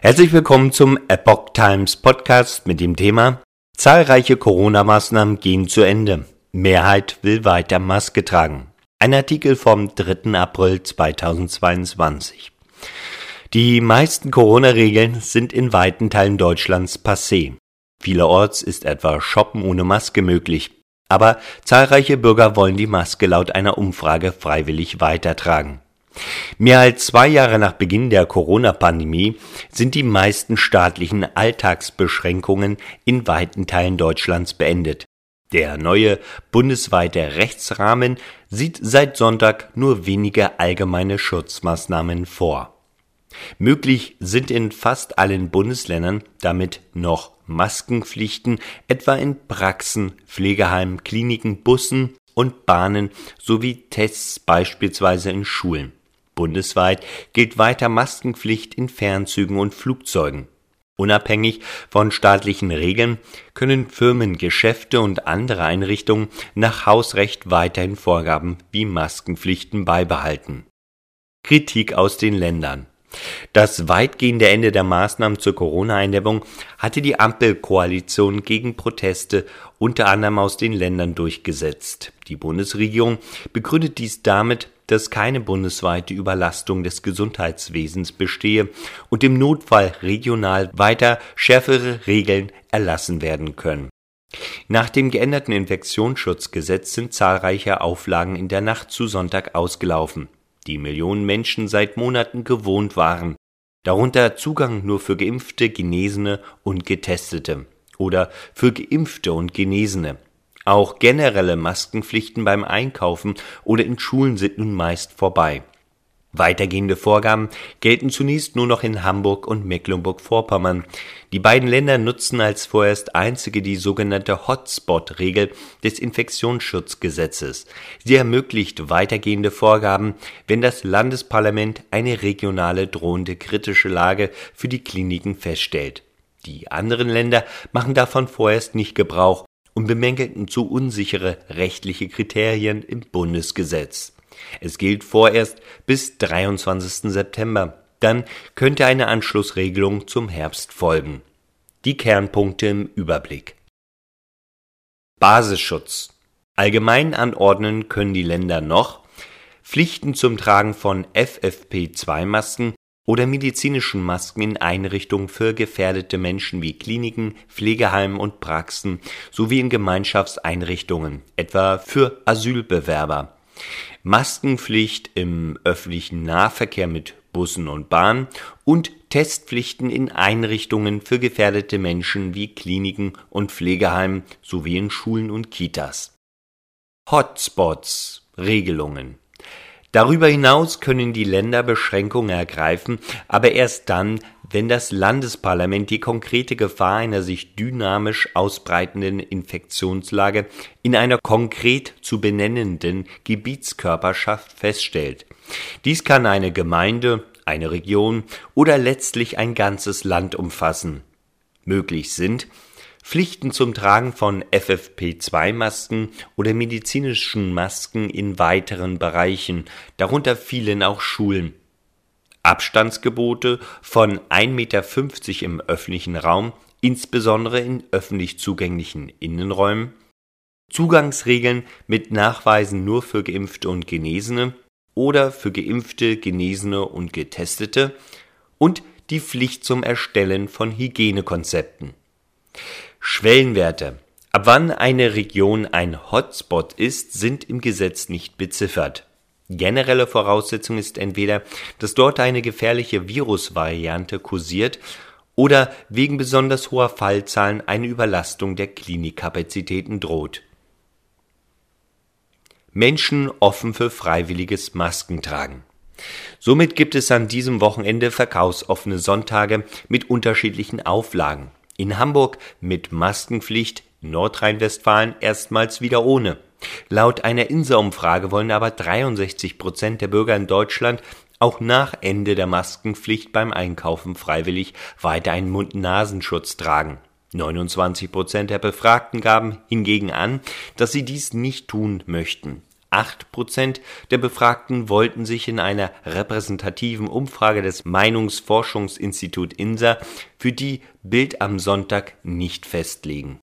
Herzlich willkommen zum Epoch Times Podcast mit dem Thema Zahlreiche Corona-Maßnahmen gehen zu Ende. Mehrheit will weiter Maske tragen. Ein Artikel vom 3. April 2022. Die meisten Corona-Regeln sind in weiten Teilen Deutschlands passé. Vielerorts ist etwa Shoppen ohne Maske möglich. Aber zahlreiche Bürger wollen die Maske laut einer Umfrage freiwillig weitertragen. Mehr als zwei Jahre nach Beginn der Corona-Pandemie sind die meisten staatlichen Alltagsbeschränkungen in weiten Teilen Deutschlands beendet. Der neue bundesweite Rechtsrahmen sieht seit Sonntag nur wenige allgemeine Schutzmaßnahmen vor. Möglich sind in fast allen Bundesländern damit noch Maskenpflichten, etwa in Praxen, Pflegeheimen, Kliniken, Bussen und Bahnen sowie Tests beispielsweise in Schulen. Bundesweit gilt weiter Maskenpflicht in Fernzügen und Flugzeugen. Unabhängig von staatlichen Regeln können Firmen, Geschäfte und andere Einrichtungen nach Hausrecht weiterhin Vorgaben wie Maskenpflichten beibehalten. Kritik aus den Ländern das weitgehende Ende der Maßnahmen zur Corona-Eindämmung hatte die Ampelkoalition gegen Proteste unter anderem aus den Ländern durchgesetzt. Die Bundesregierung begründet dies damit, dass keine bundesweite Überlastung des Gesundheitswesens bestehe und im Notfall regional weiter schärfere Regeln erlassen werden können. Nach dem geänderten Infektionsschutzgesetz sind zahlreiche Auflagen in der Nacht zu Sonntag ausgelaufen die Millionen Menschen seit Monaten gewohnt waren, darunter Zugang nur für Geimpfte, Genesene und Getestete oder für Geimpfte und Genesene. Auch generelle Maskenpflichten beim Einkaufen oder in Schulen sind nun meist vorbei. Weitergehende Vorgaben gelten zunächst nur noch in Hamburg und Mecklenburg-Vorpommern. Die beiden Länder nutzen als vorerst einzige die sogenannte Hotspot-Regel des Infektionsschutzgesetzes. Sie ermöglicht weitergehende Vorgaben, wenn das Landesparlament eine regionale drohende kritische Lage für die Kliniken feststellt. Die anderen Länder machen davon vorerst nicht Gebrauch und bemängelten zu unsichere rechtliche Kriterien im Bundesgesetz. Es gilt vorerst bis 23. September. Dann könnte eine Anschlussregelung zum Herbst folgen. Die Kernpunkte im Überblick. Basisschutz. Allgemein anordnen können die Länder noch Pflichten zum Tragen von FFP2-Masken oder medizinischen Masken in Einrichtungen für gefährdete Menschen wie Kliniken, Pflegeheimen und Praxen sowie in Gemeinschaftseinrichtungen, etwa für Asylbewerber. Maskenpflicht im öffentlichen Nahverkehr mit Bussen und Bahnen und Testpflichten in Einrichtungen für gefährdete Menschen wie Kliniken und Pflegeheimen sowie in Schulen und Kitas. Hotspots Regelungen Darüber hinaus können die Länder Beschränkungen ergreifen, aber erst dann, wenn das Landesparlament die konkrete Gefahr einer sich dynamisch ausbreitenden Infektionslage in einer konkret zu benennenden Gebietskörperschaft feststellt. Dies kann eine Gemeinde, eine Region oder letztlich ein ganzes Land umfassen. Möglich sind Pflichten zum Tragen von FFP2-Masken oder medizinischen Masken in weiteren Bereichen, darunter fielen auch Schulen. Abstandsgebote von 1,50 Meter im öffentlichen Raum, insbesondere in öffentlich zugänglichen Innenräumen. Zugangsregeln mit Nachweisen nur für Geimpfte und Genesene oder für Geimpfte, Genesene und Getestete und die Pflicht zum Erstellen von Hygienekonzepten. Schwellenwerte. Ab wann eine Region ein Hotspot ist, sind im Gesetz nicht beziffert. Generelle Voraussetzung ist entweder, dass dort eine gefährliche Virusvariante kursiert oder wegen besonders hoher Fallzahlen eine Überlastung der Klinikkapazitäten droht. Menschen offen für freiwilliges Maskentragen. Somit gibt es an diesem Wochenende verkaufsoffene Sonntage mit unterschiedlichen Auflagen. In Hamburg mit Maskenpflicht, Nordrhein-Westfalen erstmals wieder ohne. Laut einer INSA-Umfrage wollen aber 63 Prozent der Bürger in Deutschland auch nach Ende der Maskenpflicht beim Einkaufen freiwillig weiter einen Mund-Nasenschutz tragen. 29 Prozent der Befragten gaben hingegen an, dass sie dies nicht tun möchten. Acht Prozent der Befragten wollten sich in einer repräsentativen Umfrage des Meinungsforschungsinstitut INSA für die Bild am Sonntag nicht festlegen